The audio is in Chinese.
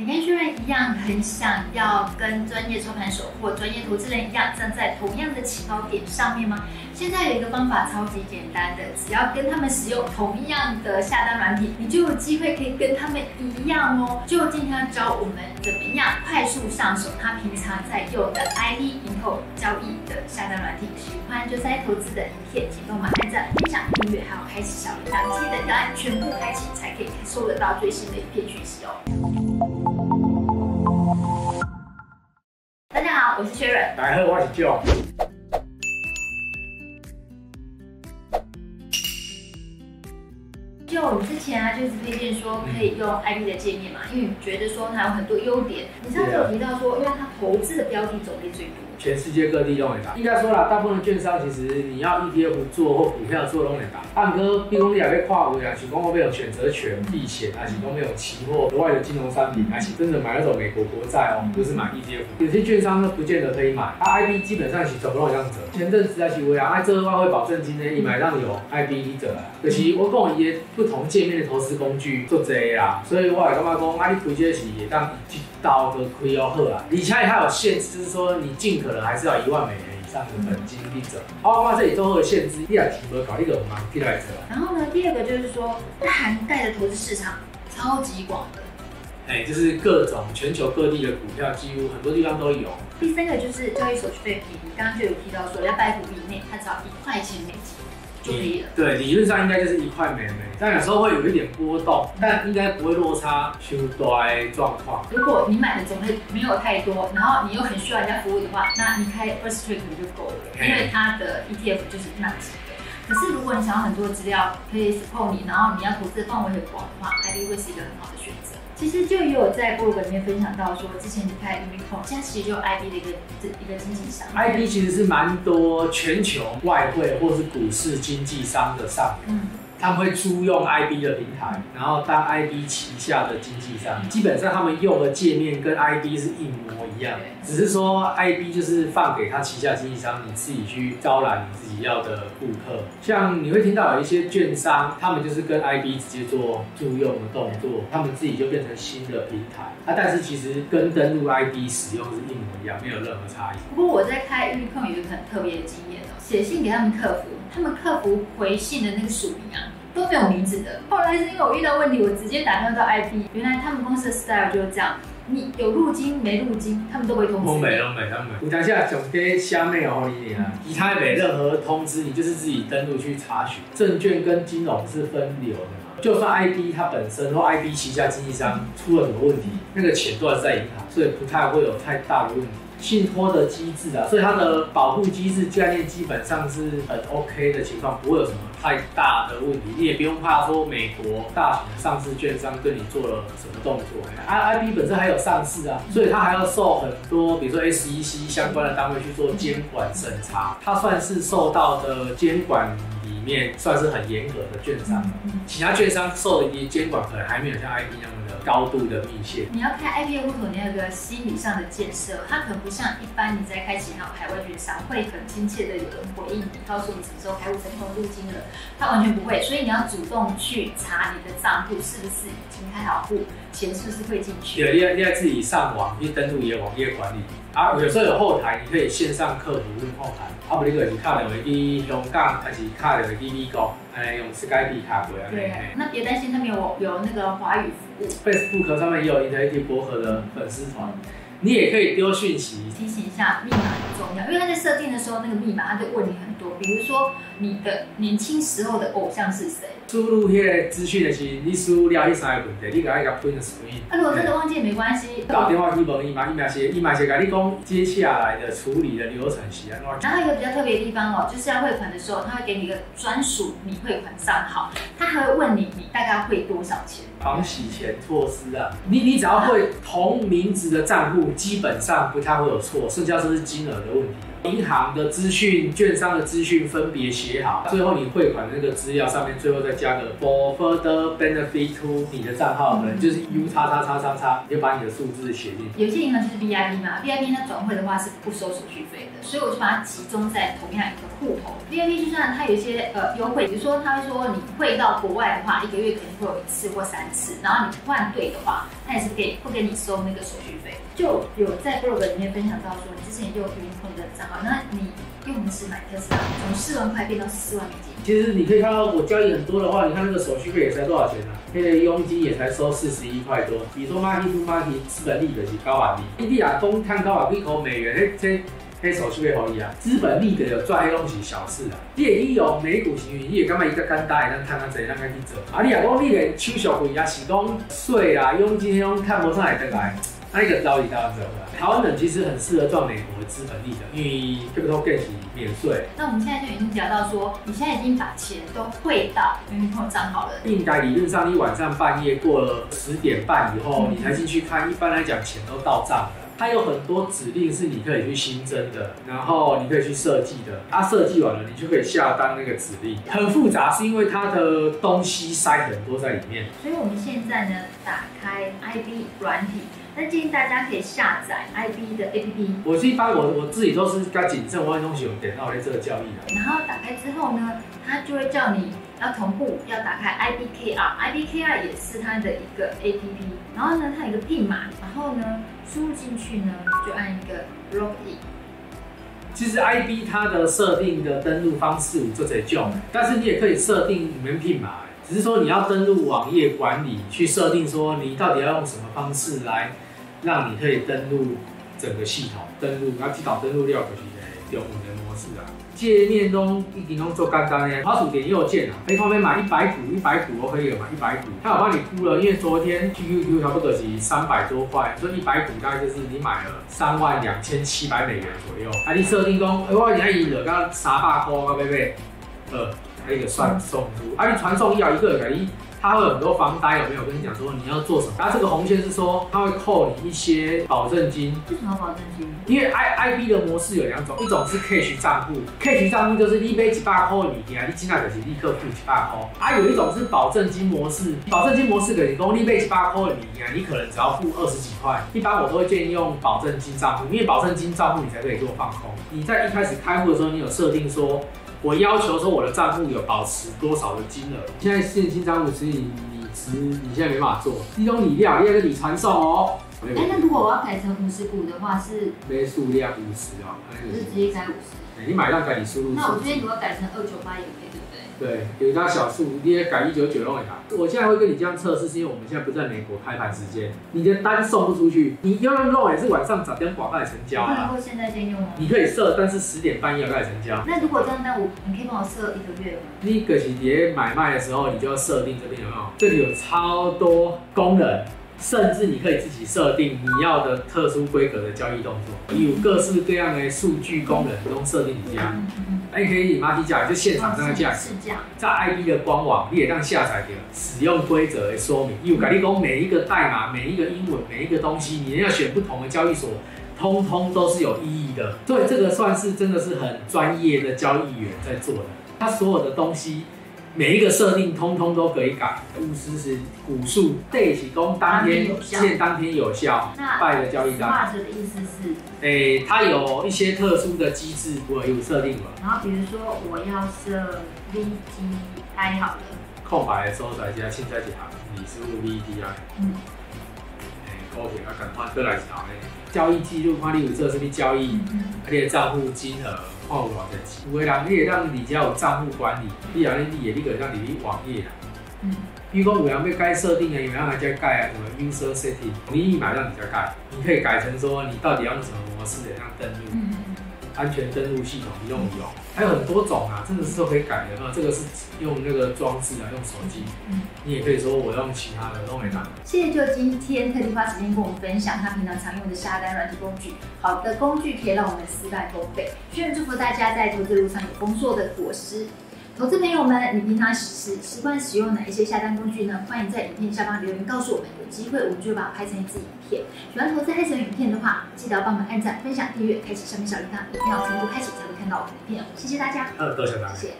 你跟薛仁一样，很想要跟专业操盘手或专业投资人一样，站在同样的起跑点上面吗？现在有一个方法超级简单的，只要跟他们使用同样的下单软体，你就有机会可以跟他们一样哦。就今天教我们怎么样快速上手他平常在用的 IB 迎后交易的下单软体。喜欢就在投资的影片，请帮我按赞、分享、订阅，还有开启小铃铛，记得要按全部开启，才可以收得到最新的影片讯息哦。大家好，我是 Sharon。大家好，我是 Joe。就我们之前啊，就是推荐说可以用 IP 的界面嘛，因为你觉得说它有很多优点。你上次有提到说，因为它投资的标的种类最多。全世界各地都会打，应该说啦，大部分券商其实你要 ETF 做或股票做都能打。按哥，比如你也被跨国啊，其中会有选择权、避险，而且都没有期货额外的金融商品，而且真的买那种美国国债哦，不是买 ETF。有些券商呢，不见得可以买。它 IB 基本上是走不动这样子。前阵子在起微啊，那这个外汇保证金呢，一买上有 IB 者啊。可是我跟我一些不同界面的投资工具做这啦，所以我也干嘛讲，IB 推荐是也当一刀都亏要好啊。而且它有限制，就是说你进可可能还是要一万美元以上的本金利者。包括这里都会有限制，第二题我搞一个蛮替代者。然后呢，第二个就是说，它涵盖的投资市场超级广的。哎，就是各种全球各地的股票，几乎很多地方都有。第三个就是交易手续费便宜，刚刚就有提到说，要百股以内，它只要一块钱美金。对，理论上应该就是一块美眉，但有时候会有一点波动，但应该不会落差修衰状况。如果你买的种类没有太多，然后你又很需要人家服务的话，那你开 First Trade 就够了，因为它的 ETF 就是那几个。可是如果你想要很多资料可以 support 你，然后你要投资的范围很广的话，IB 会是一个很好的选择。其实就也有在部落格里面分享到说，之前你开 Unicorn，现在其实就 IB 的一个一个经纪商。IB 其实是蛮多全球外汇或是股市经纪商的上面。嗯他们会租用 IB 的平台，然后当 IB 旗下的经纪商，基本上他们用的界面跟 IB 是一模一样，只是说 IB 就是放给他旗下经纪商，你自己去招揽你自己要的顾客。像你会听到有一些券商，他们就是跟 IB 直接做租用的动作，他们自己就变成新的平台。啊，但是其实跟登录 IB 使用是一模一样，没有任何差异。不过我在开 Unicoin 有一个很特别的经验哦，写信给他们客服，他们客服回信的那个署名啊。都没有名字的。后来是因为我遇到问题，我直接打电话到 IB。原来他们公司的 style 就是这样，你有入金没入金，他们都会通知。我没了没，他们。你等下总给下面哦，你啊，其他没任何通知，你就是自己登录去查询。证券跟金融是分流的嘛，就算 IB 它本身或 IB 旗下经纪商出了什么问题，那个钱都是在银行，所以不太会有太大的问题。信托的机制啊，所以它的保护机制概念基本上是很 OK 的情况，不会有什么太大的问题。你也不用怕说美国大型的上市券商对你做了什么动作。I IB 本身还有上市啊，所以它还要受很多，比如说 SEC 相关的单位去做监管审查，它算是受到的监管里面算是很严格的券商。其他券商受的一监管可能还没有像 IP 那么。高度的密切。你要开 IP 户口，你要有个心理上的建设，它可能不像一般你在开其他海外券商会很亲切的有人回应你，告诉你什么时候开户成功入金了，它完全不会。所以你要主动去查你的账户是不是已经开好户，钱是不是会进去。对，你要你要自己上网去登录你的网页管理。啊，有时候有后台，你可以线上客服问后台。啊，不，你就是卡两个去香港，还是卡两个去美国，哎，用 Skype 卡过来。对，那别担心，他们有有那个华语服务。Facebook 上面也有 Interactive Brokers 的粉丝团。你也可以丢讯息提醒一下，密码很重要，因为他在设定的时候，那个密码他就问你很多，比如说你的年轻时候的偶像是谁？输入迄个资讯的是，你输入了一三个问题，你给他一个 print screen。如果真的忘记也没关系，打电话去问伊嘛，伊嘛是伊嘛是甲你讲接下来的处理的流程是安怎。然后一个比较特别的地方哦，就是要汇款的时候，他会给你一个专属你汇款账号，他还会问你你大概汇多少钱。防洗钱措施啊，你你只要会同名字的账户，基本上不太会有错，剩下就是金额的问题。银行的资讯、券商的资讯分别写好，最后你汇款的那个资料上面最后再加个 for further benefit to 你的账号，可能就是 U 叉叉叉叉叉，你就把你的数字写进去。有些银行就是 VIP 嘛，VIP 它转会的话是不收手续费的，所以我就把它集中在同样一个户头。VIP 就算它有一些呃优惠，比如说他会说你汇到国外的话，一个月可能会有一次或三次，然后你换兑的话，他也是给不给你收那个手续费。就有在 blog 里面分享到说，你之前用云通的账号，那你用的是买特斯拉，从四万块变到四万美金。其实你可以看到，我交易很多的话，你看那个手续费也才多少钱呢、啊？那个佣金也才收四十一块多。比如说 market to market 资本利得是高啊利，你亚东看高啊一口美元，那这那手续费可以啊。资本利得有赚黑东西小事啊。你也有美股行情，你也干嘛一个干大，让看看谁让他去走。啊，你亚东你连手续费也，是讲税啊，佣金那种看不上来得来。那一个交易大家知道吧？台湾人其实很适合赚美国的资本利得，因为 capital gains 免税。那我们现在就已经聊到说，你现在已经把钱都汇到女朋友账号了。应该理论上，你晚上半夜过了十点半以后，你才进去看，一般来讲钱都到账了。它有很多指令是你可以去新增的，然后你可以去设计的。它设计完了，你就可以下单那个指令。很复杂，是因为它的东西塞很多在里面。所以我们现在呢，打开 IB 软体。那建议大家可以下载 IB 的 APP。我是一般我我自己都是该谨慎，我的东西有点到在这个交易的。然后打开之后呢，它就会叫你要同步要打开 IBKR，IBKR 也是它的一个 APP。然后呢，它有一个 PIN 码，然后呢输入进去呢，就按一个 Login。其实 IB 它的设定的登录方式我做在教，但是你也可以设定里面 PIN 码，只是说你要登录网页管理去设定说你到底要用什么方式来。让你可以登录整个系统，登录，然后去搞登录料，就是用五人模式啊。界面中一点都做简单的，滑鼠点右键啊，可以旁边买一百股，一百股我可以了嘛，一百股。他有帮你估了，因为昨天 QQQ 差不多是三百多块，所以一百股大概就是你买了三万两千七百美元左右。还，你设定中，哎，我你还赢了，刚刚三百块，啊，贝贝，呃，一个算送出，而且传送要一个可以。它会有很多房贷，有没有？跟你讲说你要做什么？它这个红线是说他会扣你一些保证金。为什么保证金？因为 I I B 的模式有两种，一种是 cash 账户，cash 账户就是你买一百块你啊，你进来就是立刻付几百块。还、啊、有一种是保证金模式，保证金模式可以说你买一百块你啊，你可能只要付二十几块。一般我都会建议用保证金账户，因为保证金账户你才可以做放空。你在一开始开户的时候，你有设定说。我要求说我的账户有保持多少的金额？现在现金账户是你你只你现在没办法做，一种你料第二个你传送哦。哎、欸，那如果我要改成五十股的话是？没数量五十哦，就是直接改五十。你买到改你输入。那我这边如果改成二九八也可以。对不对，有一张小数，你也改一九九弄一下。我现在会跟你这样测试，是因为我们现在不在美国开盘时间，你的单送不出去。你要用也是晚上早点广告成交啊。不能够现在先用吗？你可以设，但是十点半夜要开始成交。那如果这样，那我你可以帮我设一个月吗？你个是碟买卖的时候，你就要设定这边有没有？这里有超多功能。甚至你可以自己设定你要的特殊规格的交易动作，有各式各样的数据功能都设定你家。哎，可以马蹄价就现场这个价，在 IB 的官网你也让下载的使用规则来说明。有跟你讲每一个代码、每一个英文、每一个东西，你要选不同的交易所，通通都是有意义的。所以这个算是真的是很专业的交易员在做的，他所有的东西。每一个设定通通都可以改，巫师是股数，对起供当天现当天有效，拜的交易单。的意思是，诶、欸，它有一些特殊的机制，我有设定了。然后比如说我要设 V G I 好了，空白的时候再加现在几行，你输入 V G I。嗯。诶、欸，高铁啊，赶快过来查诶，交易记录，看你有做什么交易，而且账户金额。看有偌侪钱，有的人你会让你家有账户管理，你后，你也你可以让你网页啊。嗯。比如讲有人要改设定的，有人来再改啊，什么 user setting，你一买让你家改，你可以改成说你到底要用什么模式的，让登录。嗯安全登录系统你用一用？还有很多种啊，真的是都可以改的。那这个是用那个装置啊，用手机。嗯，你也可以说我用其他的都没打。谢谢就今天特地花时间跟我们分享他平常常用的下单软体工具。好的工具可以让我们事半功倍。希望祝福大家在投资路上有丰硕的果实。投资朋友们，你平常习习惯使用哪一些下单工具呢？欢迎在影片下方留言告诉我们，有机会我们就会把它拍成一支影片。喜欢投资黑神影片的话，记得要帮我们按赞、分享、订阅、开启上面小铃铛，一定要全部开启才会看到我们的影片。谢谢大家。嗯，多谢大家。谢谢。